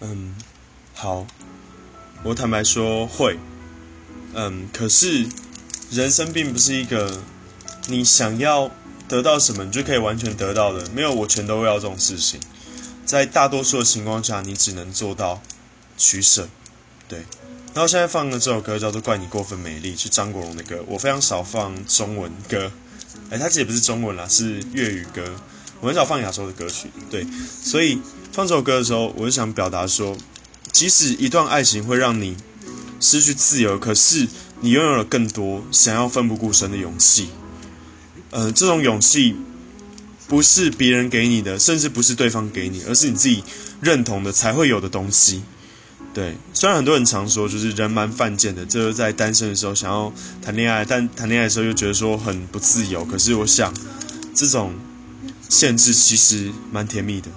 嗯，好，我坦白说会，嗯，可是人生并不是一个你想要得到什么你就可以完全得到的，没有我全都要这种事情。在大多数的情况下，你只能做到取舍，对。然后现在放的这首歌叫做《怪你过分美丽》，是张国荣的歌。我非常少放中文歌，哎，它其实也不是中文啦，是粤语歌。我很少放亚洲的歌曲，对。所以放这首歌的时候，我就想表达说，即使一段爱情会让你失去自由，可是你拥有了更多想要奋不顾身的勇气。呃，这种勇气不是别人给你的，甚至不是对方给你，而是你自己认同的才会有的东西。对，虽然很多人常说就是人蛮犯贱的，就是在单身的时候想要谈恋爱，但谈恋爱的时候又觉得说很不自由。可是我想，这种限制其实蛮甜蜜的。